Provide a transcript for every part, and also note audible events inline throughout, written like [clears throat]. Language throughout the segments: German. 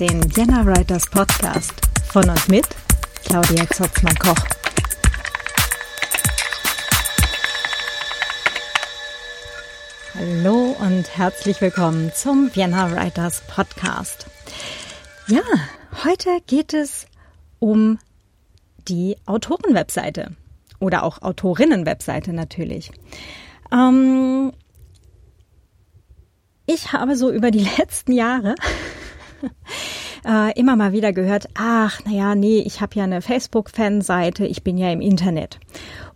Den Vienna Writers Podcast von und mit Claudia Zotzmann-Koch. Hallo und herzlich willkommen zum Vienna Writers Podcast. Ja, heute geht es um die Autorenwebseite oder auch Autorinnenwebseite natürlich. Ähm, ich habe so über die [laughs] letzten Jahre äh, immer mal wieder gehört, ach, naja, nee, ich habe ja eine Facebook-Fanseite, ich bin ja im Internet.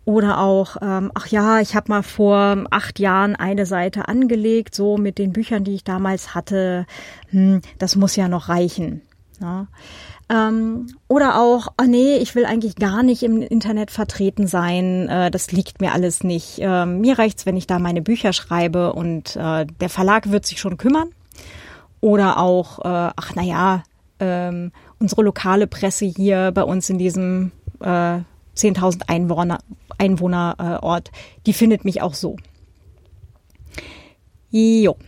Oder auch, ähm, ach ja, ich habe mal vor acht Jahren eine Seite angelegt, so mit den Büchern, die ich damals hatte. Hm, das muss ja noch reichen. Ja. Ähm, oder auch, oh nee, ich will eigentlich gar nicht im Internet vertreten sein, äh, das liegt mir alles nicht. Äh, mir reicht's, wenn ich da meine Bücher schreibe und äh, der Verlag wird sich schon kümmern. Oder auch, äh, ach naja, ähm, unsere lokale Presse hier bei uns in diesem äh, 10.000 Einwohner, Einwohnerort, die findet mich auch so. Jo. [laughs]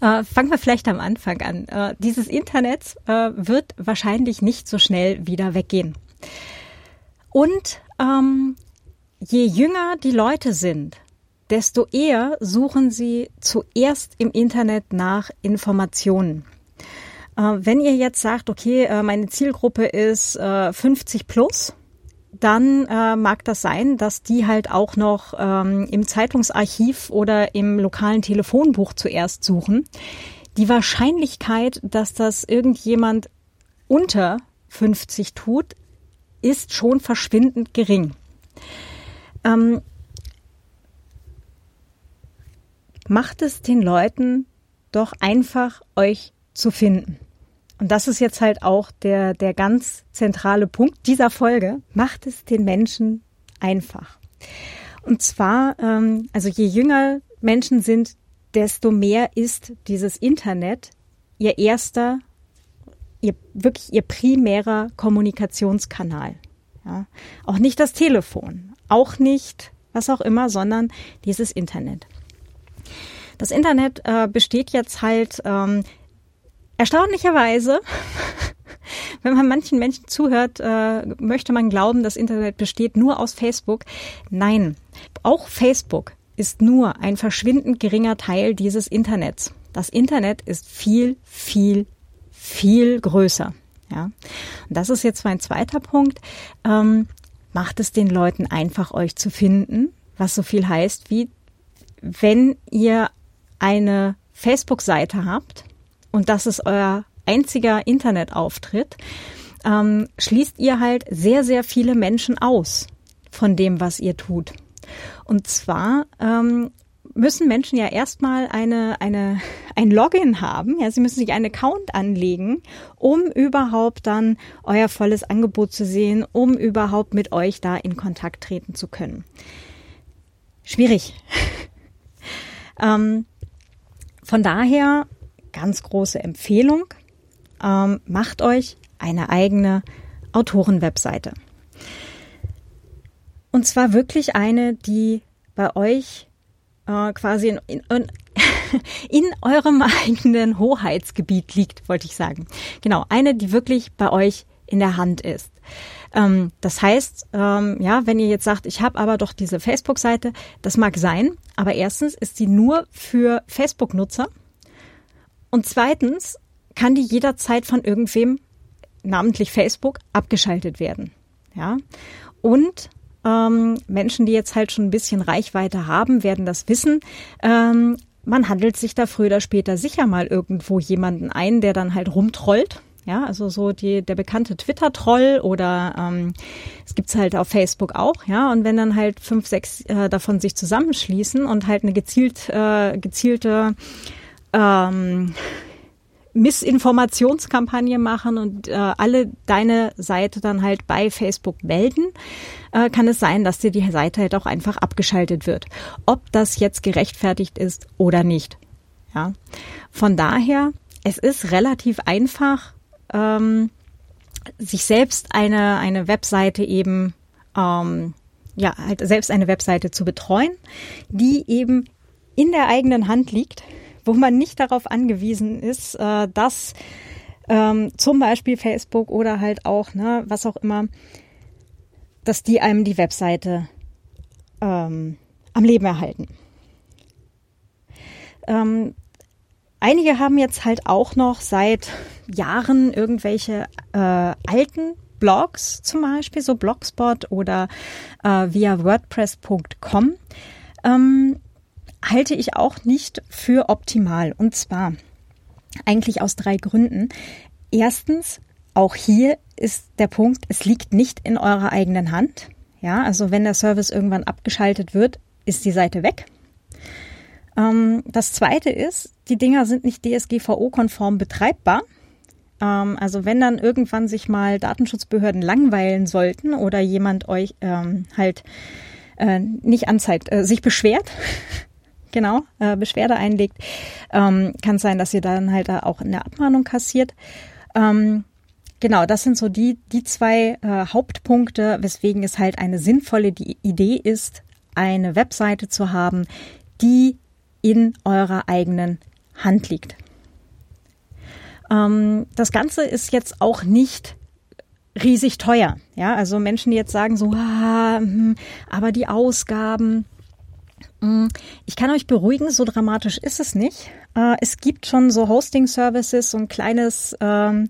Äh, fangen wir vielleicht am Anfang an. Äh, dieses Internet äh, wird wahrscheinlich nicht so schnell wieder weggehen. Und ähm, je jünger die Leute sind, desto eher suchen sie zuerst im Internet nach Informationen. Äh, wenn ihr jetzt sagt, okay, äh, meine Zielgruppe ist 50 äh, plus, dann äh, mag das sein, dass die halt auch noch ähm, im Zeitungsarchiv oder im lokalen Telefonbuch zuerst suchen. Die Wahrscheinlichkeit, dass das irgendjemand unter 50 tut, ist schon verschwindend gering. Ähm, macht es den Leuten doch einfach, euch zu finden. Und das ist jetzt halt auch der, der ganz zentrale Punkt dieser Folge. Macht es den Menschen einfach. Und zwar, ähm, also je jünger Menschen sind, desto mehr ist dieses Internet ihr erster, ihr wirklich ihr primärer Kommunikationskanal. Ja? Auch nicht das Telefon, auch nicht was auch immer, sondern dieses Internet. Das Internet äh, besteht jetzt halt ähm, Erstaunlicherweise, [laughs] wenn man manchen Menschen zuhört, äh, möchte man glauben, das Internet besteht nur aus Facebook. Nein, auch Facebook ist nur ein verschwindend geringer Teil dieses Internets. Das Internet ist viel, viel, viel größer. Ja, und das ist jetzt mein zweiter Punkt. Ähm, macht es den Leuten einfach, euch zu finden, was so viel heißt wie, wenn ihr eine Facebook-Seite habt, und das ist euer einziger Internetauftritt, ähm, schließt ihr halt sehr, sehr viele Menschen aus von dem, was ihr tut. Und zwar ähm, müssen Menschen ja erstmal eine, eine, [laughs] ein Login haben. Ja, sie müssen sich einen Account anlegen, um überhaupt dann euer volles Angebot zu sehen, um überhaupt mit euch da in Kontakt treten zu können. Schwierig. [laughs] ähm, von daher ganz große Empfehlung. Ähm, macht euch eine eigene Autorenwebseite. Und zwar wirklich eine, die bei euch äh, quasi in, in, [laughs] in eurem eigenen Hoheitsgebiet liegt, wollte ich sagen. Genau, eine, die wirklich bei euch in der Hand ist. Ähm, das heißt, ähm, ja, wenn ihr jetzt sagt, ich habe aber doch diese Facebook-Seite, das mag sein, aber erstens ist sie nur für Facebook-Nutzer und zweitens kann die jederzeit von irgendwem, namentlich Facebook, abgeschaltet werden. Ja. Und ähm, Menschen, die jetzt halt schon ein bisschen Reichweite haben, werden das wissen. Ähm, man handelt sich da früher oder später sicher mal irgendwo jemanden ein, der dann halt rumtrollt. Ja, also so die, der bekannte Twitter-Troll oder ähm, es gibt's halt auf Facebook auch, ja. Und wenn dann halt fünf, sechs äh, davon sich zusammenschließen und halt eine gezielt, äh, gezielte ähm, Missinformationskampagne machen und äh, alle deine Seite dann halt bei Facebook melden, äh, kann es sein, dass dir die Seite halt auch einfach abgeschaltet wird. Ob das jetzt gerechtfertigt ist oder nicht. Ja. Von daher, es ist relativ einfach, ähm, sich selbst eine, eine Webseite eben, ähm, ja, halt selbst eine Webseite zu betreuen, die eben in der eigenen Hand liegt wo man nicht darauf angewiesen ist, äh, dass ähm, zum Beispiel Facebook oder halt auch, ne, was auch immer, dass die einem die Webseite ähm, am Leben erhalten. Ähm, einige haben jetzt halt auch noch seit Jahren irgendwelche äh, alten Blogs zum Beispiel, so Blogspot oder äh, via WordPress.com, ähm, halte ich auch nicht für optimal. Und zwar eigentlich aus drei Gründen. Erstens, auch hier ist der Punkt, es liegt nicht in eurer eigenen Hand. Ja, also wenn der Service irgendwann abgeschaltet wird, ist die Seite weg. Ähm, das zweite ist, die Dinger sind nicht DSGVO-konform betreibbar. Ähm, also wenn dann irgendwann sich mal Datenschutzbehörden langweilen sollten oder jemand euch ähm, halt äh, nicht anzeigt, äh, sich beschwert, [laughs] genau, äh, Beschwerde einlegt, ähm, kann es sein, dass ihr dann halt auch eine Abmahnung kassiert. Ähm, genau, das sind so die, die zwei äh, Hauptpunkte, weswegen es halt eine sinnvolle Idee ist, eine Webseite zu haben, die in eurer eigenen Hand liegt. Ähm, das Ganze ist jetzt auch nicht riesig teuer. Ja, also Menschen, die jetzt sagen so, ah, hm, aber die Ausgaben, hm, ich kann euch beruhigen, so dramatisch ist es nicht. Äh, es gibt schon so Hosting-Services, so ein kleines ähm,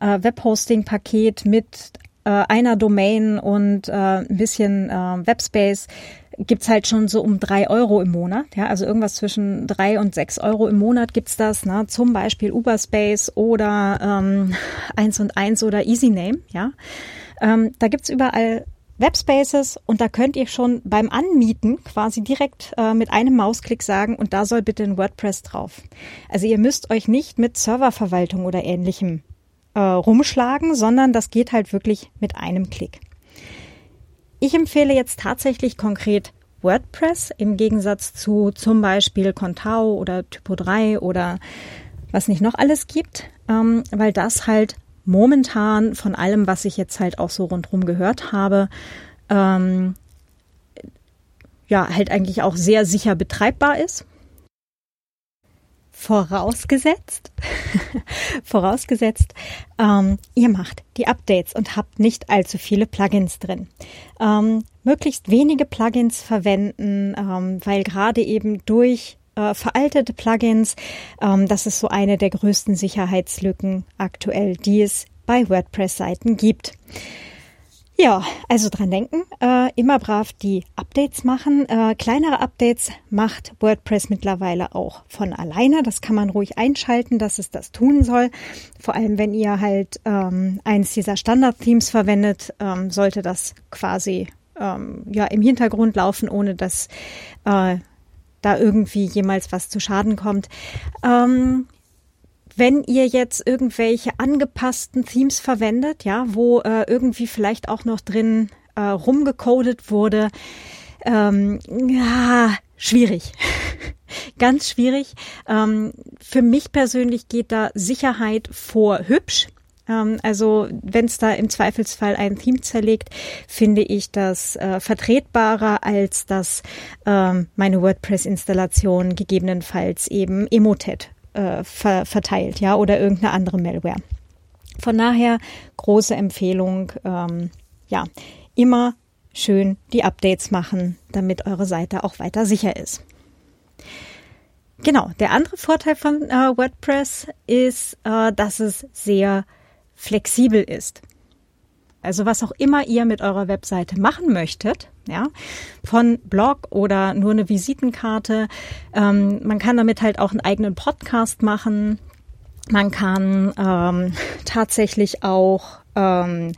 äh, Web-Hosting-Paket mit äh, einer Domain und ein bisschen Webspace gibt's halt schon so um drei Euro im Monat. Ja, also irgendwas zwischen drei und sechs Euro im Monat gibt's das. Ne? Zum Beispiel Uberspace oder ähm, eins und eins oder EasyName. Ja, ähm, da gibt's überall Webspaces und da könnt ihr schon beim Anmieten quasi direkt äh, mit einem Mausklick sagen und da soll bitte ein WordPress drauf. Also ihr müsst euch nicht mit Serververwaltung oder ähnlichem äh, rumschlagen, sondern das geht halt wirklich mit einem Klick. Ich empfehle jetzt tatsächlich konkret WordPress im Gegensatz zu zum Beispiel Contao oder Typo 3 oder was nicht noch alles gibt, ähm, weil das halt momentan von allem, was ich jetzt halt auch so rundherum gehört habe, ähm, ja, halt eigentlich auch sehr sicher betreibbar ist. Vorausgesetzt, [laughs] vorausgesetzt, ähm, ihr macht die Updates und habt nicht allzu viele Plugins drin. Ähm, möglichst wenige Plugins verwenden, ähm, weil gerade eben durch äh, veraltete Plugins, ähm, das ist so eine der größten Sicherheitslücken aktuell, die es bei WordPress-Seiten gibt. Ja, also dran denken, äh, immer brav die Updates machen. Äh, kleinere Updates macht WordPress mittlerweile auch von alleine. Das kann man ruhig einschalten, dass es das tun soll. Vor allem, wenn ihr halt ähm, eins dieser Standard-Themes verwendet, ähm, sollte das quasi ähm, ja im Hintergrund laufen, ohne dass äh, da irgendwie jemals was zu Schaden kommt. Ähm, wenn ihr jetzt irgendwelche angepassten Themes verwendet, ja, wo äh, irgendwie vielleicht auch noch drin äh, rumgecodet wurde, ähm, ja, schwierig. [laughs] Ganz schwierig. Ähm, für mich persönlich geht da Sicherheit vor hübsch. Ähm, also wenn es da im Zweifelsfall ein Theme zerlegt, finde ich das äh, vertretbarer, als dass ähm, meine WordPress-Installation gegebenenfalls eben Emotet äh, ver verteilt, ja, oder irgendeine andere Malware. Von daher große Empfehlung, ähm, ja, immer schön die Updates machen, damit eure Seite auch weiter sicher ist. Genau, der andere Vorteil von äh, WordPress ist, äh, dass es sehr flexibel ist. Also was auch immer ihr mit eurer Webseite machen möchtet, ja, von Blog oder nur eine Visitenkarte. Ähm, man kann damit halt auch einen eigenen Podcast machen. Man kann ähm, tatsächlich auch ähm,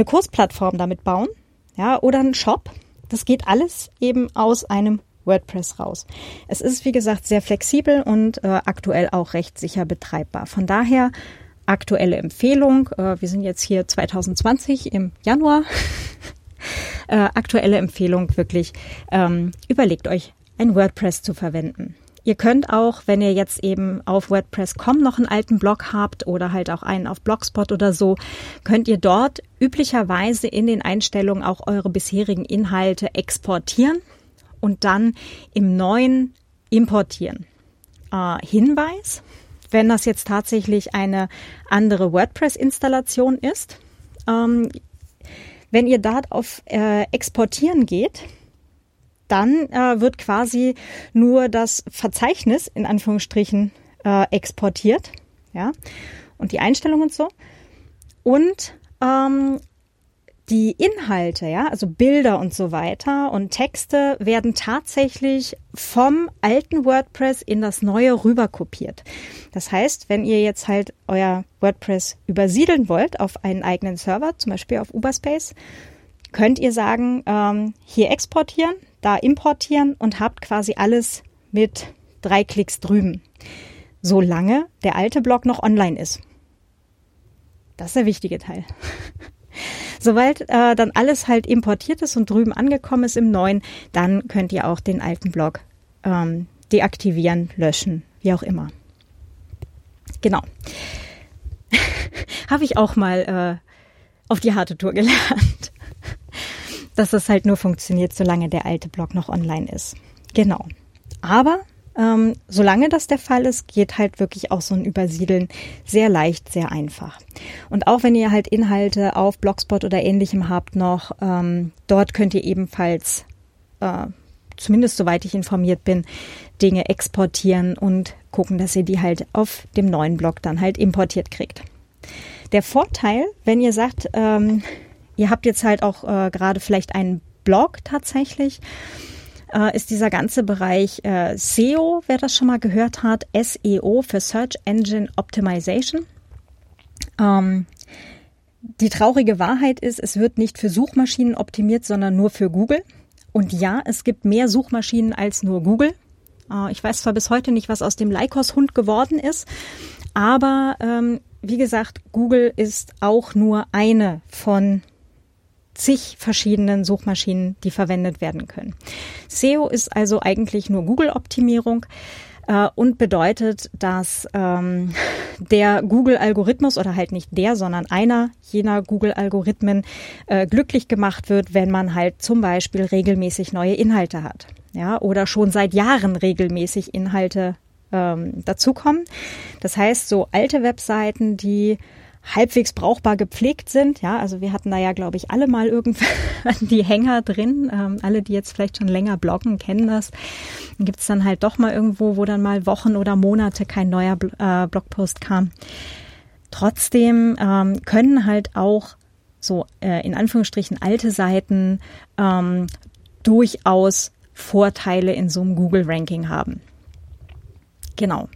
eine Kursplattform damit bauen, ja, oder einen Shop. Das geht alles eben aus einem WordPress raus. Es ist, wie gesagt, sehr flexibel und äh, aktuell auch recht sicher betreibbar. Von daher aktuelle Empfehlung. Äh, wir sind jetzt hier 2020 im Januar. [laughs] äh, aktuelle Empfehlung wirklich, ähm, überlegt euch ein WordPress zu verwenden. Ihr könnt auch, wenn ihr jetzt eben auf WordPress.com noch einen alten Blog habt oder halt auch einen auf Blogspot oder so, könnt ihr dort üblicherweise in den Einstellungen auch eure bisherigen Inhalte exportieren und dann im neuen importieren. äh, Hinweis, wenn das jetzt tatsächlich eine andere WordPress-Installation ist. Ähm, wenn ihr da auf äh, Exportieren geht, dann äh, wird quasi nur das Verzeichnis in Anführungsstrichen äh, exportiert, ja, und die Einstellungen und so. Und ähm, die Inhalte, ja, also Bilder und so weiter und Texte werden tatsächlich vom alten WordPress in das neue rüber kopiert. Das heißt, wenn ihr jetzt halt euer WordPress übersiedeln wollt auf einen eigenen Server, zum Beispiel auf Uberspace, könnt ihr sagen, ähm, hier exportieren, da importieren und habt quasi alles mit drei Klicks drüben. Solange der alte Blog noch online ist. Das ist der wichtige Teil. [laughs] Sobald äh, dann alles halt importiert ist und drüben angekommen ist im neuen, dann könnt ihr auch den alten Blog ähm, deaktivieren, löschen, wie auch immer. Genau. [laughs] Habe ich auch mal äh, auf die harte Tour gelernt. Dass es halt nur funktioniert, solange der alte Blog noch online ist. Genau. Aber ähm, solange das der Fall ist, geht halt wirklich auch so ein Übersiedeln sehr leicht, sehr einfach. Und auch wenn ihr halt Inhalte auf Blogspot oder ähnlichem habt noch, ähm, dort könnt ihr ebenfalls, äh, zumindest soweit ich informiert bin, Dinge exportieren und gucken, dass ihr die halt auf dem neuen Blog dann halt importiert kriegt. Der Vorteil, wenn ihr sagt, ähm, ihr habt jetzt halt auch äh, gerade vielleicht einen Blog tatsächlich, äh, ist dieser ganze Bereich äh, SEO, wer das schon mal gehört hat, SEO für Search Engine Optimization. Ähm, die traurige Wahrheit ist, es wird nicht für Suchmaschinen optimiert, sondern nur für Google. Und ja, es gibt mehr Suchmaschinen als nur Google. Äh, ich weiß zwar bis heute nicht, was aus dem Leikos-Hund geworden ist, aber ähm, wie gesagt, Google ist auch nur eine von zig verschiedenen Suchmaschinen, die verwendet werden können. SEO ist also eigentlich nur Google-Optimierung äh, und bedeutet, dass ähm, der Google-Algorithmus oder halt nicht der, sondern einer jener Google-Algorithmen äh, glücklich gemacht wird, wenn man halt zum Beispiel regelmäßig neue Inhalte hat. Ja, oder schon seit Jahren regelmäßig Inhalte ähm, dazukommen. Das heißt, so alte Webseiten, die halbwegs brauchbar gepflegt sind. Ja, also wir hatten da ja, glaube ich, alle mal irgendwann [laughs] die Hänger drin. Ähm, alle, die jetzt vielleicht schon länger bloggen, kennen das. Dann gibt es dann halt doch mal irgendwo, wo dann mal Wochen oder Monate kein neuer äh, Blogpost kam. Trotzdem ähm, können halt auch so äh, in Anführungsstrichen alte Seiten ähm, durchaus Vorteile in so einem Google-Ranking haben. Genau.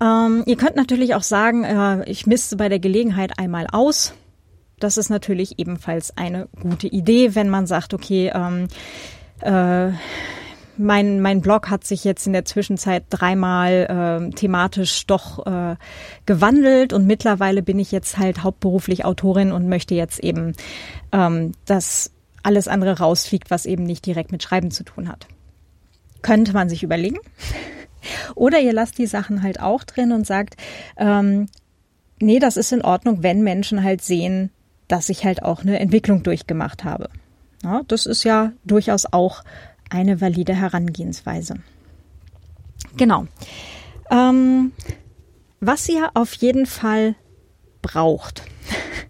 Ähm, ihr könnt natürlich auch sagen, äh, ich misste bei der Gelegenheit einmal aus. Das ist natürlich ebenfalls eine gute Idee, wenn man sagt, okay, ähm, äh, mein, mein Blog hat sich jetzt in der Zwischenzeit dreimal äh, thematisch doch äh, gewandelt und mittlerweile bin ich jetzt halt hauptberuflich Autorin und möchte jetzt eben, ähm, dass alles andere rausfliegt, was eben nicht direkt mit Schreiben zu tun hat. Könnte man sich überlegen. Oder ihr lasst die Sachen halt auch drin und sagt, ähm, nee, das ist in Ordnung, wenn Menschen halt sehen, dass ich halt auch eine Entwicklung durchgemacht habe. Ja, das ist ja durchaus auch eine valide Herangehensweise. Genau. Ähm, was ihr auf jeden Fall braucht.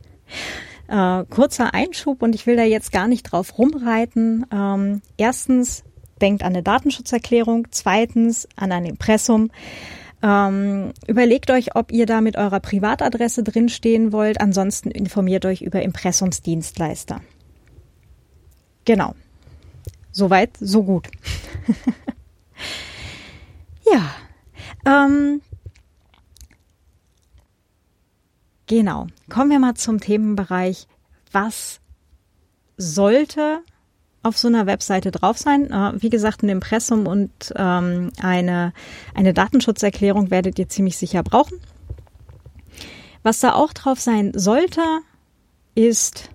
[laughs] äh, kurzer Einschub und ich will da jetzt gar nicht drauf rumreiten. Ähm, erstens denkt an eine Datenschutzerklärung. Zweitens an ein Impressum. Ähm, überlegt euch, ob ihr da mit eurer Privatadresse drinstehen wollt. Ansonsten informiert euch über Impressumsdienstleister. Genau. Soweit, so gut. [laughs] ja. Ähm, genau. Kommen wir mal zum Themenbereich. Was sollte auf so einer Webseite drauf sein. Äh, wie gesagt, ein Impressum und ähm, eine, eine Datenschutzerklärung werdet ihr ziemlich sicher brauchen. Was da auch drauf sein sollte, ist,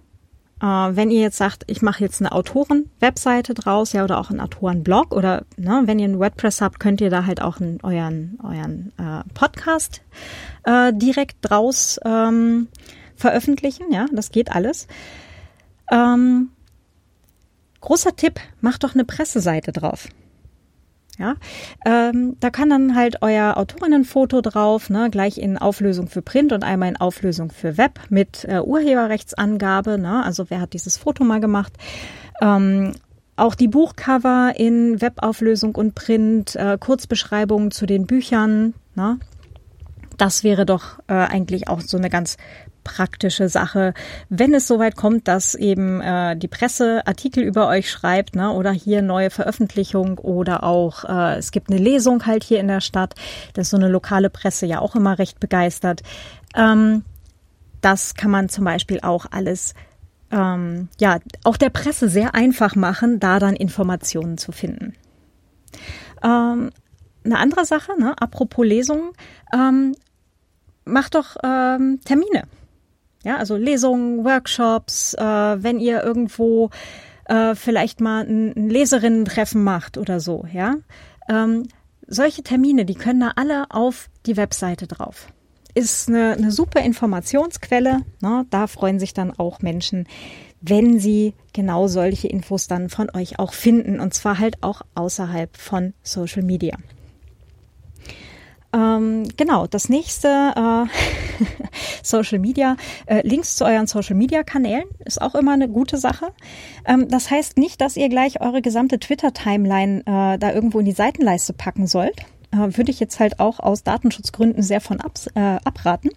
äh, wenn ihr jetzt sagt, ich mache jetzt eine Autoren-Webseite draus, ja, oder auch einen Autorenblog oder ne, wenn ihr einen WordPress habt, könnt ihr da halt auch einen, euren, euren äh, Podcast äh, direkt draus ähm, veröffentlichen. Ja, das geht alles. Ähm, Großer Tipp, mach doch eine Presseseite drauf. Ja, ähm, da kann dann halt euer Autorinnenfoto drauf, ne, gleich in Auflösung für Print und einmal in Auflösung für Web mit äh, Urheberrechtsangabe. Ne, also wer hat dieses Foto mal gemacht? Ähm, auch die Buchcover in Webauflösung und Print, äh, Kurzbeschreibungen zu den Büchern. Ne? Das wäre doch äh, eigentlich auch so eine ganz praktische Sache, wenn es soweit kommt, dass eben äh, die Presse Artikel über euch schreibt, ne, oder hier neue Veröffentlichung oder auch äh, es gibt eine Lesung halt hier in der Stadt. Das ist so eine lokale Presse ja auch immer recht begeistert. Ähm, das kann man zum Beispiel auch alles ähm, ja auch der Presse sehr einfach machen, da dann Informationen zu finden. Ähm, eine andere Sache, ne, apropos Lesungen, ähm, macht doch ähm, Termine. Ja, also Lesungen, Workshops, äh, wenn ihr irgendwo äh, vielleicht mal ein, ein Leserinnen-Treffen macht oder so, ja. Ähm, solche Termine, die können da alle auf die Webseite drauf. Ist eine, eine super Informationsquelle. Ne? Da freuen sich dann auch Menschen, wenn sie genau solche Infos dann von euch auch finden. Und zwar halt auch außerhalb von Social Media. Ähm, genau, das nächste äh, [laughs] Social Media, äh, Links zu euren Social Media Kanälen ist auch immer eine gute Sache. Ähm, das heißt nicht, dass ihr gleich eure gesamte Twitter-Timeline äh, da irgendwo in die Seitenleiste packen sollt. Äh, würde ich jetzt halt auch aus Datenschutzgründen sehr von ab, äh, abraten.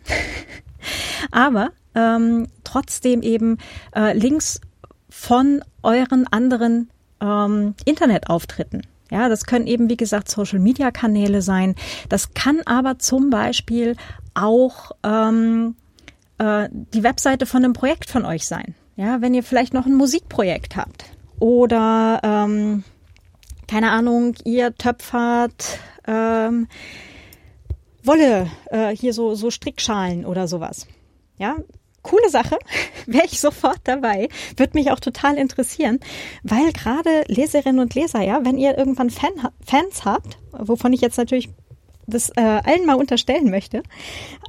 [laughs] Aber ähm, trotzdem eben äh, Links von euren anderen ähm, Internetauftritten ja, das können eben, wie gesagt, Social-Media-Kanäle sein. Das kann aber zum Beispiel auch ähm, äh, die Webseite von einem Projekt von euch sein. Ja, wenn ihr vielleicht noch ein Musikprojekt habt oder ähm, keine Ahnung, ihr töpfert ähm, Wolle, äh, hier so, so Strickschalen oder sowas. Ja, coole Sache, [laughs] wäre ich sofort dabei. Würde mich auch total interessieren, weil gerade Leserinnen und Leser, ja, wenn ihr irgendwann Fan, Fans habt, wovon ich jetzt natürlich das äh, allen mal unterstellen möchte,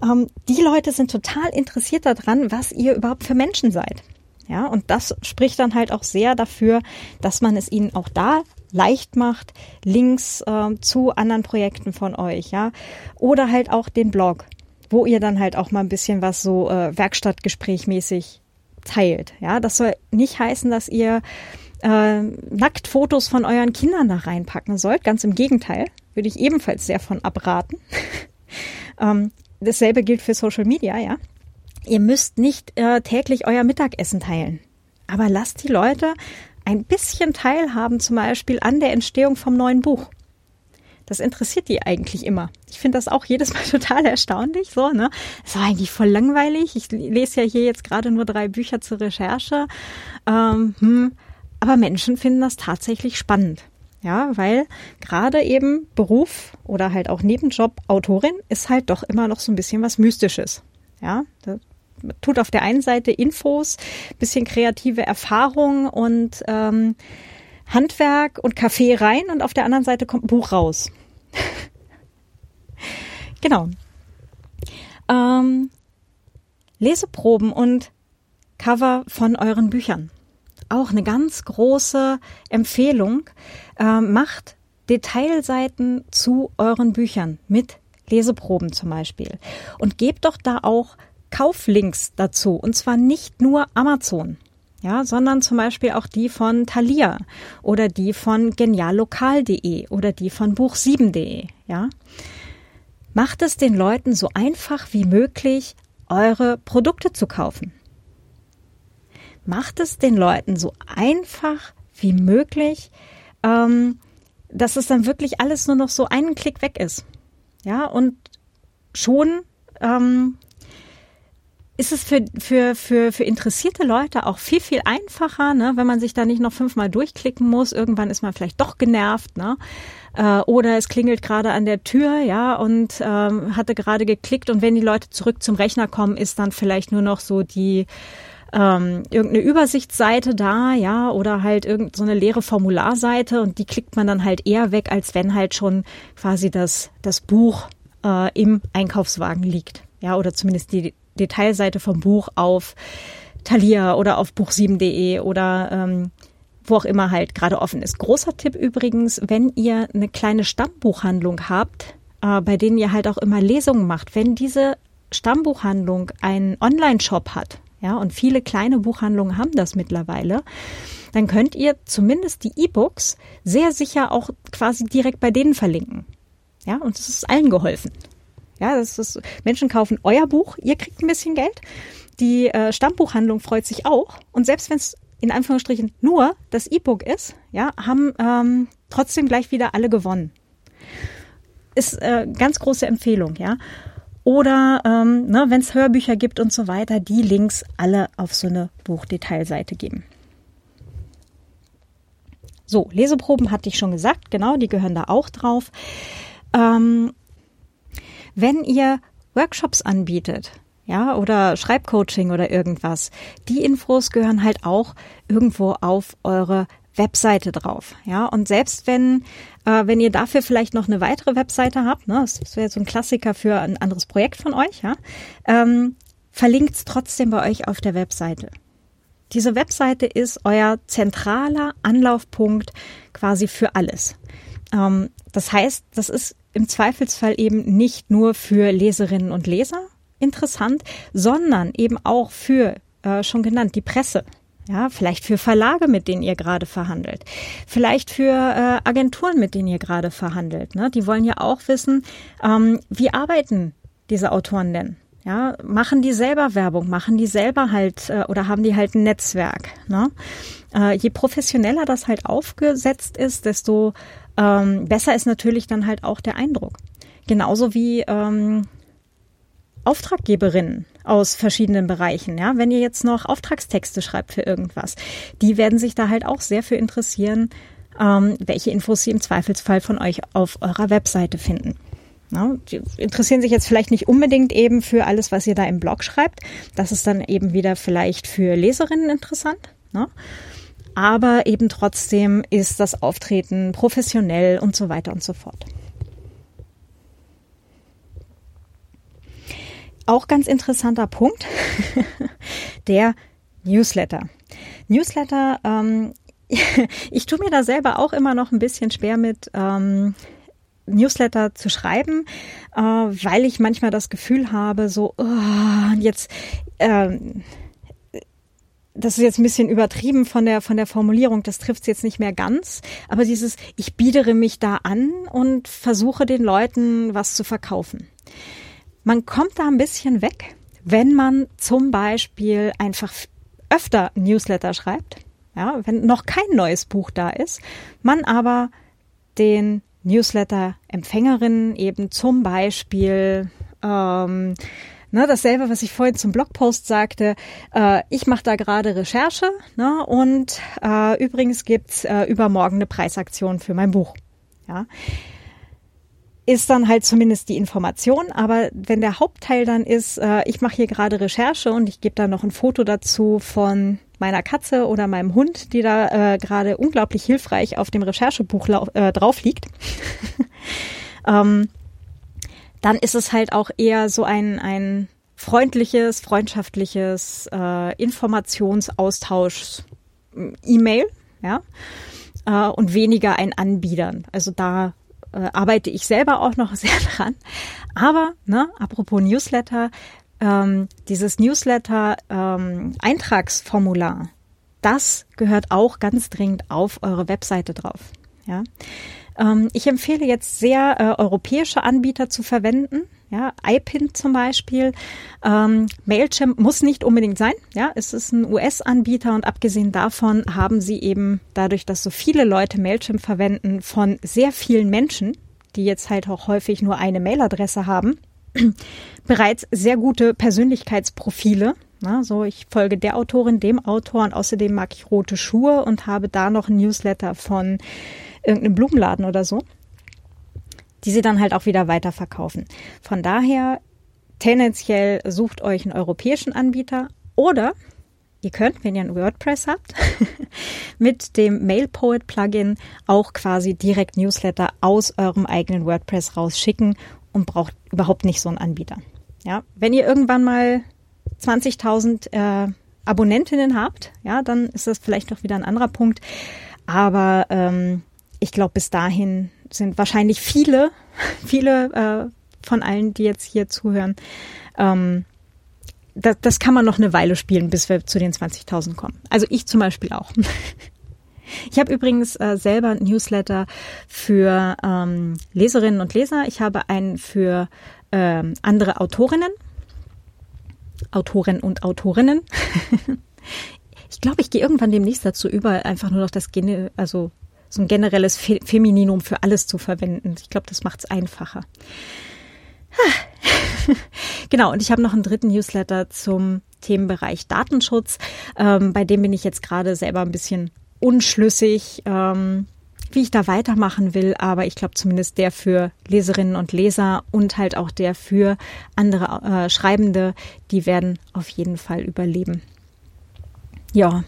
ähm, die Leute sind total interessiert daran, was ihr überhaupt für Menschen seid. Ja, und das spricht dann halt auch sehr dafür, dass man es ihnen auch da leicht macht, Links äh, zu anderen Projekten von euch, ja, oder halt auch den Blog wo ihr dann halt auch mal ein bisschen was so äh, Werkstattgesprächmäßig teilt. Ja, das soll nicht heißen, dass ihr äh, nackt Fotos von euren Kindern da reinpacken sollt. Ganz im Gegenteil, würde ich ebenfalls sehr von abraten. [laughs] ähm, dasselbe gilt für Social Media, ja. Ihr müsst nicht äh, täglich euer Mittagessen teilen. Aber lasst die Leute ein bisschen teilhaben, zum Beispiel an der Entstehung vom neuen Buch das interessiert die eigentlich immer. Ich finde das auch jedes Mal [laughs] total erstaunlich. So, ne? Das war eigentlich voll langweilig. Ich lese ja hier jetzt gerade nur drei Bücher zur Recherche. Ähm, hm. Aber Menschen finden das tatsächlich spannend. Ja, weil gerade eben Beruf oder halt auch Nebenjob Autorin ist halt doch immer noch so ein bisschen was Mystisches. Ja, tut auf der einen Seite Infos, bisschen kreative Erfahrung und ähm, Handwerk und Kaffee rein und auf der anderen Seite kommt ein Buch raus. [laughs] genau. Ähm, Leseproben und Cover von euren Büchern. Auch eine ganz große Empfehlung. Ähm, macht Detailseiten zu euren Büchern mit Leseproben zum Beispiel. Und gebt doch da auch Kauflinks dazu. Und zwar nicht nur Amazon ja, sondern zum Beispiel auch die von Thalia oder die von geniallokal.de oder die von buch7.de, ja. Macht es den Leuten so einfach wie möglich, eure Produkte zu kaufen. Macht es den Leuten so einfach wie möglich, ähm, dass es dann wirklich alles nur noch so einen Klick weg ist. Ja, und schon ähm, ist es für, für, für, für interessierte Leute auch viel, viel einfacher, ne, wenn man sich da nicht noch fünfmal durchklicken muss. Irgendwann ist man vielleicht doch genervt, ne? Äh, oder es klingelt gerade an der Tür, ja, und ähm, hatte gerade geklickt und wenn die Leute zurück zum Rechner kommen, ist dann vielleicht nur noch so die ähm, irgendeine Übersichtsseite da, ja, oder halt irgendeine so eine leere Formularseite und die klickt man dann halt eher weg, als wenn halt schon quasi das, das Buch äh, im Einkaufswagen liegt. Ja, oder zumindest die Detailseite vom Buch auf Thalia oder auf buch7.de oder ähm, wo auch immer halt gerade offen ist. Großer Tipp übrigens, wenn ihr eine kleine Stammbuchhandlung habt, äh, bei denen ihr halt auch immer Lesungen macht, wenn diese Stammbuchhandlung einen Online-Shop hat, ja, und viele kleine Buchhandlungen haben das mittlerweile, dann könnt ihr zumindest die E-Books sehr sicher auch quasi direkt bei denen verlinken. Ja, und es ist allen geholfen. Ja, das ist, Menschen kaufen euer Buch, ihr kriegt ein bisschen Geld. Die äh, Stammbuchhandlung freut sich auch. Und selbst wenn es in Anführungsstrichen nur das E-Book ist, ja, haben ähm, trotzdem gleich wieder alle gewonnen. Ist äh, ganz große Empfehlung, ja. Oder ähm, ne, wenn es Hörbücher gibt und so weiter, die Links alle auf so eine Buchdetailseite geben. So, Leseproben hatte ich schon gesagt, genau, die gehören da auch drauf. Ähm, wenn ihr Workshops anbietet, ja, oder Schreibcoaching oder irgendwas, die Infos gehören halt auch irgendwo auf eure Webseite drauf. Ja, und selbst wenn, äh, wenn ihr dafür vielleicht noch eine weitere Webseite habt, ne, das wäre so ein Klassiker für ein anderes Projekt von euch, ja, ähm, verlinkt es trotzdem bei euch auf der Webseite. Diese Webseite ist euer zentraler Anlaufpunkt quasi für alles. Ähm, das heißt, das ist im Zweifelsfall eben nicht nur für Leserinnen und Leser interessant, sondern eben auch für, äh, schon genannt, die Presse. Ja, vielleicht für Verlage, mit denen ihr gerade verhandelt. Vielleicht für äh, Agenturen, mit denen ihr gerade verhandelt. Ne? Die wollen ja auch wissen, ähm, wie arbeiten diese Autoren denn? Ja, machen die selber Werbung, machen die selber halt äh, oder haben die halt ein Netzwerk. Ne? Äh, je professioneller das halt aufgesetzt ist, desto ähm, besser ist natürlich dann halt auch der Eindruck. Genauso wie ähm, Auftraggeberinnen aus verschiedenen Bereichen. Ja, wenn ihr jetzt noch Auftragstexte schreibt für irgendwas, die werden sich da halt auch sehr für interessieren, ähm, welche Infos sie im Zweifelsfall von euch auf eurer Webseite finden. Ja, die interessieren sich jetzt vielleicht nicht unbedingt eben für alles, was ihr da im Blog schreibt. Das ist dann eben wieder vielleicht für Leserinnen interessant. Ne? Aber eben trotzdem ist das Auftreten professionell und so weiter und so fort. Auch ganz interessanter Punkt, [laughs] der Newsletter. Newsletter, ähm, [laughs] ich tue mir da selber auch immer noch ein bisschen schwer mit. Ähm, Newsletter zu schreiben, äh, weil ich manchmal das Gefühl habe, so oh, jetzt äh, das ist jetzt ein bisschen übertrieben von der von der Formulierung, das trifft es jetzt nicht mehr ganz, aber dieses ich biedere mich da an und versuche den Leuten was zu verkaufen. Man kommt da ein bisschen weg, wenn man zum Beispiel einfach öfter Newsletter schreibt, ja, wenn noch kein neues Buch da ist, man aber den Newsletter-Empfängerinnen eben zum Beispiel ähm, Ne, dasselbe, was ich vorhin zum Blogpost sagte. Äh, ich mache da gerade Recherche ne, und äh, übrigens gibt's äh, übermorgen eine Preisaktion für mein Buch. Ja ist dann halt zumindest die Information. Aber wenn der Hauptteil dann ist, äh, ich mache hier gerade Recherche und ich gebe da noch ein Foto dazu von meiner Katze oder meinem Hund, die da äh, gerade unglaublich hilfreich auf dem Recherchebuch äh, drauf liegt, [laughs] ähm, dann ist es halt auch eher so ein, ein freundliches, freundschaftliches äh, Informationsaustausch E-Mail, ja, äh, und weniger ein Anbiedern. Also da äh, arbeite ich selber auch noch [laughs] sehr dran. Aber, ne, apropos Newsletter, ähm, dieses Newsletter-Eintragsformular, ähm, das gehört auch ganz dringend auf eure Webseite drauf. Ja. Ähm, ich empfehle jetzt sehr äh, europäische Anbieter zu verwenden. Ja, iPin zum Beispiel. Ähm, Mailchimp muss nicht unbedingt sein. Ja, es ist ein US-Anbieter und abgesehen davon haben sie eben dadurch, dass so viele Leute Mailchimp verwenden, von sehr vielen Menschen, die jetzt halt auch häufig nur eine Mailadresse haben, [clears throat] bereits sehr gute Persönlichkeitsprofile. Na, so, ich folge der Autorin, dem Autor und außerdem mag ich rote Schuhe und habe da noch ein Newsletter von irgendeinem Blumenladen oder so die sie dann halt auch wieder weiterverkaufen. Von daher tendenziell sucht euch einen europäischen Anbieter oder ihr könnt, wenn ihr ein WordPress habt, [laughs] mit dem MailPoet Plugin auch quasi direkt Newsletter aus eurem eigenen WordPress rausschicken und braucht überhaupt nicht so einen Anbieter. Ja, wenn ihr irgendwann mal 20.000 äh, Abonnentinnen habt, ja, dann ist das vielleicht noch wieder ein anderer Punkt. Aber ähm, ich glaube, bis dahin sind wahrscheinlich viele, [laughs] viele äh, von allen, die jetzt hier zuhören, ähm, das, das kann man noch eine Weile spielen, bis wir zu den 20.000 kommen. Also ich zum Beispiel auch. [laughs] Ich habe übrigens äh, selber ein Newsletter für ähm, Leserinnen und Leser. Ich habe einen für ähm, andere Autorinnen, Autoren und Autorinnen. [laughs] ich glaube, ich gehe irgendwann demnächst dazu über, einfach nur noch das Gene, also so ein generelles Fe Femininum für alles zu verwenden. Ich glaube, das macht es einfacher. [laughs] genau, und ich habe noch einen dritten Newsletter zum Themenbereich Datenschutz. Ähm, bei dem bin ich jetzt gerade selber ein bisschen unschlüssig, ähm, wie ich da weitermachen will, aber ich glaube zumindest der für Leserinnen und Leser und halt auch der für andere äh, Schreibende, die werden auf jeden Fall überleben. Ja.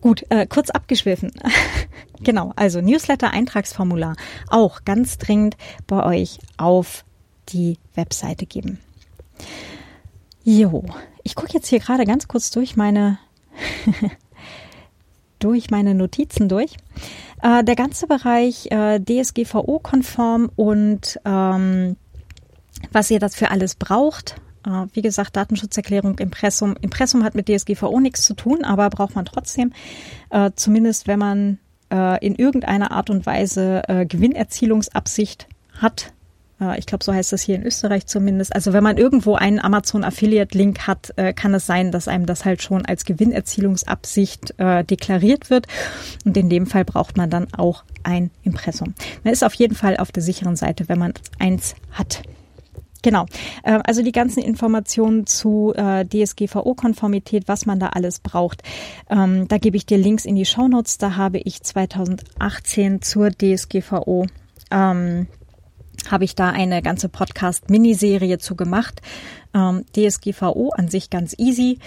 Gut, äh, kurz abgeschwiffen. [laughs] genau, also Newsletter-Eintragsformular auch ganz dringend bei euch auf die Webseite geben. Jo, ich gucke jetzt hier gerade ganz kurz durch meine [laughs] durch meine Notizen durch. Äh, der ganze Bereich äh, DSGVO-konform und ähm, was ihr dafür alles braucht. Äh, wie gesagt, Datenschutzerklärung, Impressum. Impressum hat mit DSGVO nichts zu tun, aber braucht man trotzdem. Äh, zumindest wenn man äh, in irgendeiner Art und Weise äh, Gewinnerzielungsabsicht hat, ich glaube, so heißt das hier in Österreich zumindest. Also wenn man irgendwo einen Amazon Affiliate Link hat, äh, kann es sein, dass einem das halt schon als Gewinnerzielungsabsicht äh, deklariert wird. Und in dem Fall braucht man dann auch ein Impressum. Man ist auf jeden Fall auf der sicheren Seite, wenn man eins hat. Genau. Also die ganzen Informationen zu DSGVO-Konformität, was man da alles braucht, ähm, da gebe ich dir Links in die Shownotes. Da habe ich 2018 zur DSGVO ähm, habe ich da eine ganze Podcast-Miniserie zu gemacht. Ähm, DSGVO an sich ganz easy.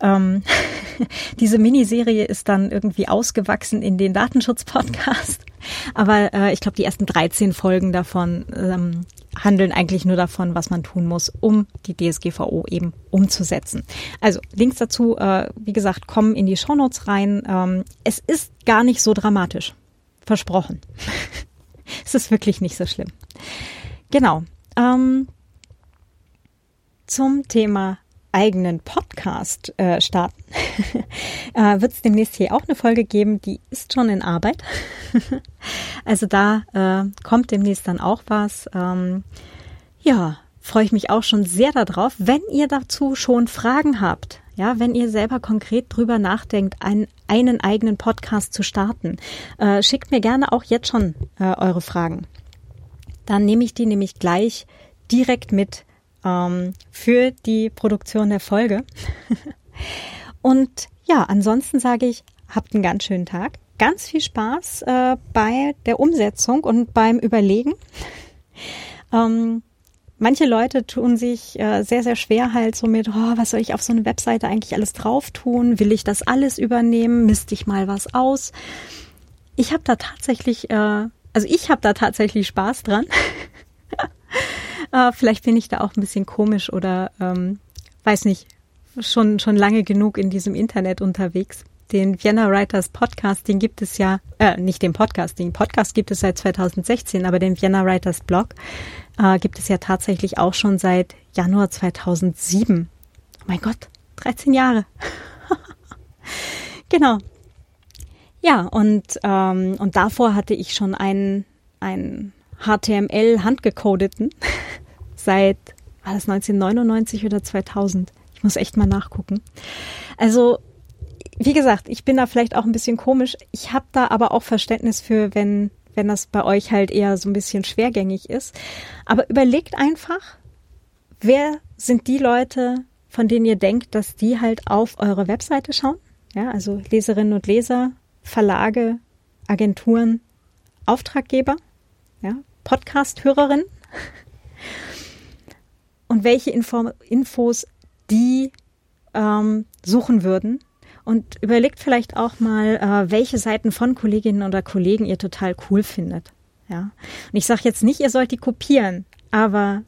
Ähm, [laughs] diese Miniserie ist dann irgendwie ausgewachsen in den Datenschutz-Podcast. [laughs] Aber äh, ich glaube, die ersten 13 Folgen davon ähm, handeln eigentlich nur davon, was man tun muss, um die DSGVO eben umzusetzen. Also Links dazu, äh, wie gesagt, kommen in die Shownotes rein. Ähm, es ist gar nicht so dramatisch. Versprochen. [laughs] [laughs] es ist wirklich nicht so schlimm. Genau. Ähm, zum Thema eigenen Podcast äh, starten, [laughs] äh, wird es demnächst hier auch eine Folge geben, die ist schon in Arbeit. [laughs] also da äh, kommt demnächst dann auch was. Ähm, ja, freue ich mich auch schon sehr darauf. Wenn ihr dazu schon Fragen habt, ja, wenn ihr selber konkret drüber nachdenkt, einen, einen eigenen Podcast zu starten, äh, schickt mir gerne auch jetzt schon äh, eure Fragen. Dann nehme ich die nämlich gleich direkt mit ähm, für die Produktion der Folge. [laughs] Und ja, ansonsten sage ich, habt einen ganz schönen Tag. Ganz viel Spaß äh, bei der Umsetzung und beim Überlegen. [laughs] ähm, manche Leute tun sich äh, sehr, sehr schwer halt so mit, oh, was soll ich auf so eine Webseite eigentlich alles drauf tun? Will ich das alles übernehmen? Misst ich mal was aus? Ich habe da tatsächlich, äh, also ich habe da tatsächlich Spaß dran. [laughs] äh, vielleicht bin ich da auch ein bisschen komisch oder ähm, weiß nicht, schon, schon lange genug in diesem Internet unterwegs. Den Vienna Writers Podcast, den gibt es ja, äh, nicht den Podcast, den Podcast gibt es seit 2016, aber den Vienna Writers Blog äh, gibt es ja tatsächlich auch schon seit Januar 2007. Oh mein Gott, 13 Jahre. [laughs] genau. Ja, und, ähm, und davor hatte ich schon einen, einen HTML handgecodeten [laughs] seit, war das 1999 oder 2000? Ich muss echt mal nachgucken. Also, wie gesagt, ich bin da vielleicht auch ein bisschen komisch. Ich habe da aber auch Verständnis für, wenn wenn das bei euch halt eher so ein bisschen schwergängig ist. Aber überlegt einfach, wer sind die Leute, von denen ihr denkt, dass die halt auf eure Webseite schauen? Ja, also Leserinnen und Leser, Verlage, Agenturen, Auftraggeber, ja, Podcast-Hörerinnen. Und welche Info Infos die ähm, suchen würden und überlegt vielleicht auch mal, äh, welche Seiten von Kolleginnen oder Kollegen ihr total cool findet. Ja. Und ich sage jetzt nicht, ihr sollt die kopieren, aber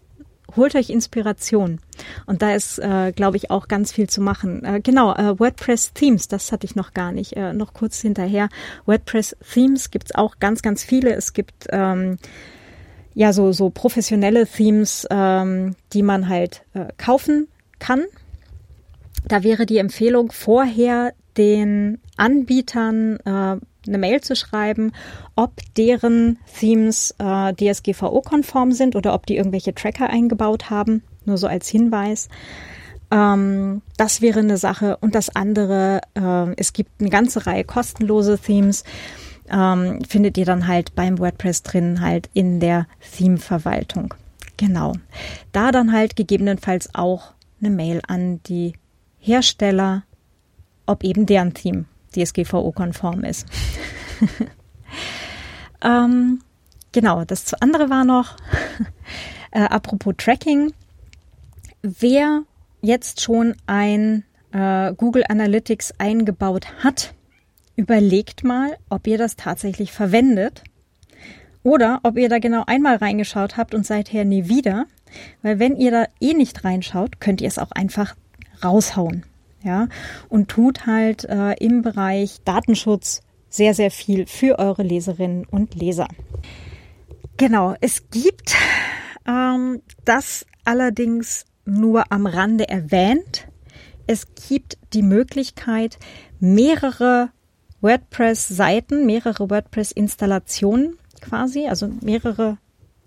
holt euch Inspiration. Und da ist, äh, glaube ich, auch ganz viel zu machen. Äh, genau, äh, WordPress Themes, das hatte ich noch gar nicht. Äh, noch kurz hinterher. WordPress Themes gibt's auch ganz, ganz viele. Es gibt ähm, ja so, so professionelle Themes, ähm, die man halt äh, kaufen kann. Da wäre die Empfehlung, vorher den Anbietern äh, eine Mail zu schreiben, ob deren Themes äh, DSGVO-konform sind oder ob die irgendwelche Tracker eingebaut haben. Nur so als Hinweis. Ähm, das wäre eine Sache. Und das andere, äh, es gibt eine ganze Reihe kostenlose Themes. Ähm, findet ihr dann halt beim WordPress drin, halt in der Theme-Verwaltung. Genau. Da dann halt gegebenenfalls auch eine Mail an die Hersteller, ob eben deren Theme DSGVO-konform ist. [laughs] ähm, genau, das andere war noch, [laughs] äh, apropos Tracking, wer jetzt schon ein äh, Google Analytics eingebaut hat, überlegt mal, ob ihr das tatsächlich verwendet oder ob ihr da genau einmal reingeschaut habt und seither nie wieder. Weil wenn ihr da eh nicht reinschaut, könnt ihr es auch einfach raushauen ja, und tut halt äh, im Bereich Datenschutz sehr, sehr viel für eure Leserinnen und Leser. Genau, es gibt ähm, das allerdings nur am Rande erwähnt. Es gibt die Möglichkeit, mehrere WordPress-Seiten, mehrere WordPress-Installationen quasi, also mehrere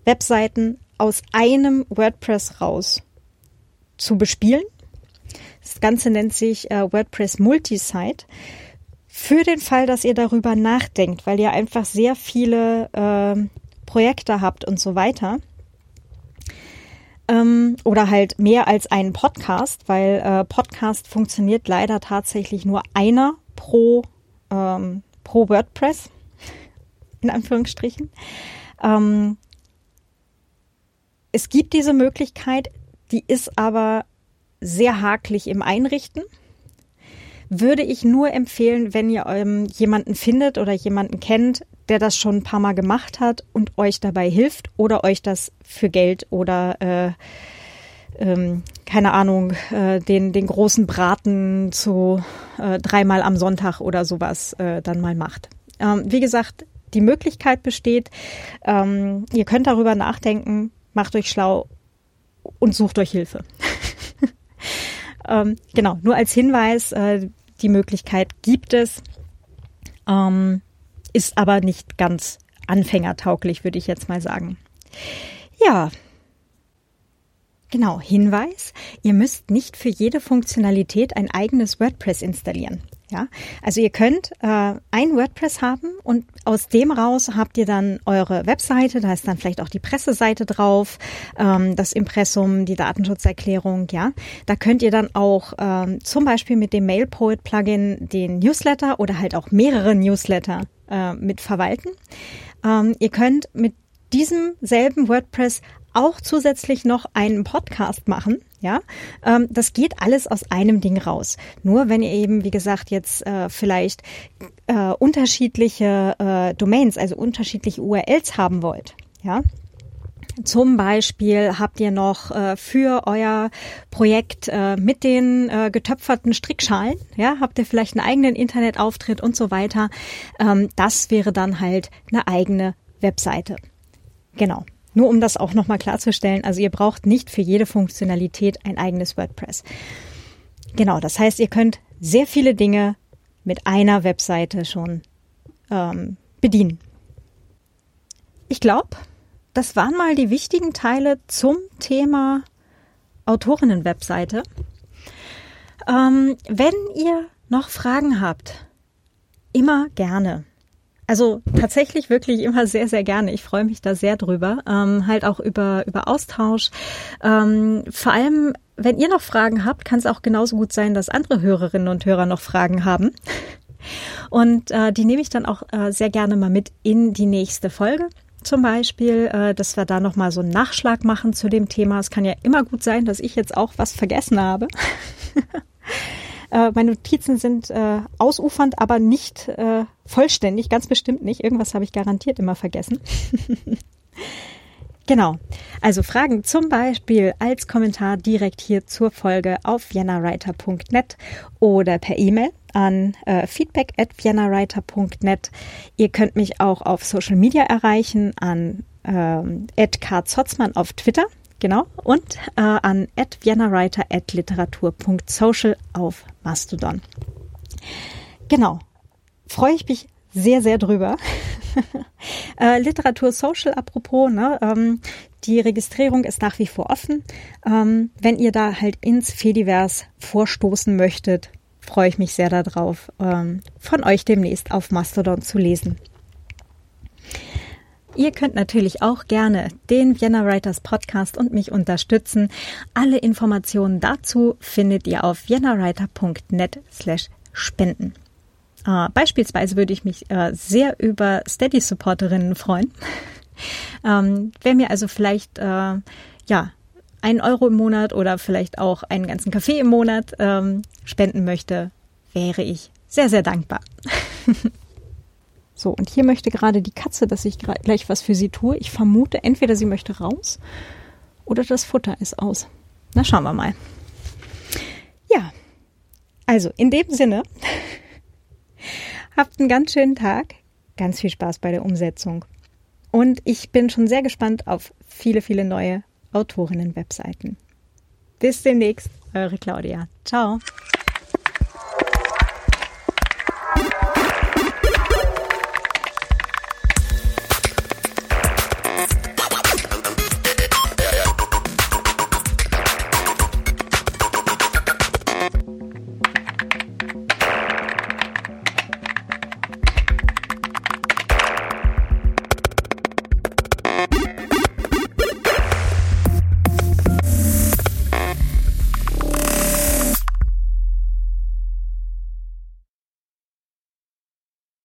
Webseiten aus einem WordPress raus zu bespielen. Das Ganze nennt sich äh, WordPress Multisite. Für den Fall, dass ihr darüber nachdenkt, weil ihr einfach sehr viele äh, Projekte habt und so weiter. Ähm, oder halt mehr als einen Podcast, weil äh, Podcast funktioniert leider tatsächlich nur einer pro, ähm, pro WordPress, in Anführungsstrichen. Ähm, es gibt diese Möglichkeit, die ist aber sehr hakelig im Einrichten. Würde ich nur empfehlen, wenn ihr ähm, jemanden findet oder jemanden kennt, der das schon ein paar Mal gemacht hat und euch dabei hilft oder euch das für Geld oder äh, ähm, keine Ahnung, äh, den, den großen Braten zu äh, dreimal am Sonntag oder sowas äh, dann mal macht. Ähm, wie gesagt, die Möglichkeit besteht, ähm, ihr könnt darüber nachdenken, macht euch schlau und sucht euch Hilfe. Ähm, genau, nur als Hinweis, äh, die Möglichkeit gibt es, ähm, ist aber nicht ganz anfängertauglich, würde ich jetzt mal sagen. Ja, Genau, Hinweis, ihr müsst nicht für jede Funktionalität ein eigenes WordPress installieren. Ja, also ihr könnt äh, ein WordPress haben und aus dem raus habt ihr dann eure Webseite, da ist dann vielleicht auch die Presseseite drauf, ähm, das Impressum, die Datenschutzerklärung, ja. Da könnt ihr dann auch ähm, zum Beispiel mit dem MailPoet-Plugin den Newsletter oder halt auch mehrere Newsletter äh, mit verwalten. Ähm, ihr könnt mit diesem selben WordPress auch zusätzlich noch einen Podcast machen. Ja, ähm, das geht alles aus einem Ding raus. Nur wenn ihr eben, wie gesagt, jetzt äh, vielleicht äh, unterschiedliche äh, Domains, also unterschiedliche URLs haben wollt. Ja, zum Beispiel habt ihr noch äh, für euer Projekt äh, mit den äh, getöpferten Strickschalen, ja, habt ihr vielleicht einen eigenen Internetauftritt und so weiter. Ähm, das wäre dann halt eine eigene Webseite. Genau. Nur um das auch nochmal klarzustellen, also ihr braucht nicht für jede Funktionalität ein eigenes WordPress. Genau, das heißt, ihr könnt sehr viele Dinge mit einer Webseite schon ähm, bedienen. Ich glaube, das waren mal die wichtigen Teile zum Thema Autorinnen-Webseite. Ähm, wenn ihr noch Fragen habt, immer gerne. Also tatsächlich wirklich immer sehr, sehr gerne. Ich freue mich da sehr drüber. Ähm, halt auch über, über Austausch. Ähm, vor allem, wenn ihr noch Fragen habt, kann es auch genauso gut sein, dass andere Hörerinnen und Hörer noch Fragen haben. Und äh, die nehme ich dann auch äh, sehr gerne mal mit in die nächste Folge. Zum Beispiel, äh, dass wir da nochmal so einen Nachschlag machen zu dem Thema. Es kann ja immer gut sein, dass ich jetzt auch was vergessen habe. [laughs] Äh, meine Notizen sind äh, ausufernd, aber nicht äh, vollständig, ganz bestimmt nicht. Irgendwas habe ich garantiert immer vergessen. [laughs] Genau. Also Fragen zum Beispiel als Kommentar direkt hier zur Folge auf viennawriter.net oder per E-Mail an äh, feedback at viennawriter.net. Ihr könnt mich auch auf Social Media erreichen an ähm, @karzotzmann auf Twitter, genau, und äh, an @viennawriter@literatur.social auf Mastodon. Genau. Freue ich mich sehr, sehr drüber. [laughs] äh, Literatur Social apropos, ne, ähm, die Registrierung ist nach wie vor offen. Ähm, wenn ihr da halt ins Fediverse vorstoßen möchtet, freue ich mich sehr darauf, ähm, von euch demnächst auf Mastodon zu lesen. Ihr könnt natürlich auch gerne den Vienna Writers Podcast und mich unterstützen. Alle Informationen dazu findet ihr auf viennawriter.net slash spenden. Äh, beispielsweise würde ich mich äh, sehr über Steady-Supporterinnen freuen. [laughs] ähm, wer mir also vielleicht, äh, ja, einen Euro im Monat oder vielleicht auch einen ganzen Kaffee im Monat ähm, spenden möchte, wäre ich sehr, sehr dankbar. [laughs] so, und hier möchte gerade die Katze, dass ich gleich was für sie tue. Ich vermute, entweder sie möchte raus oder das Futter ist aus. Na, schauen wir mal. Ja, also in dem Sinne. [laughs] Habt einen ganz schönen Tag. Ganz viel Spaß bei der Umsetzung. Und ich bin schon sehr gespannt auf viele, viele neue Autorinnen-Webseiten. Bis demnächst, eure Claudia. Ciao.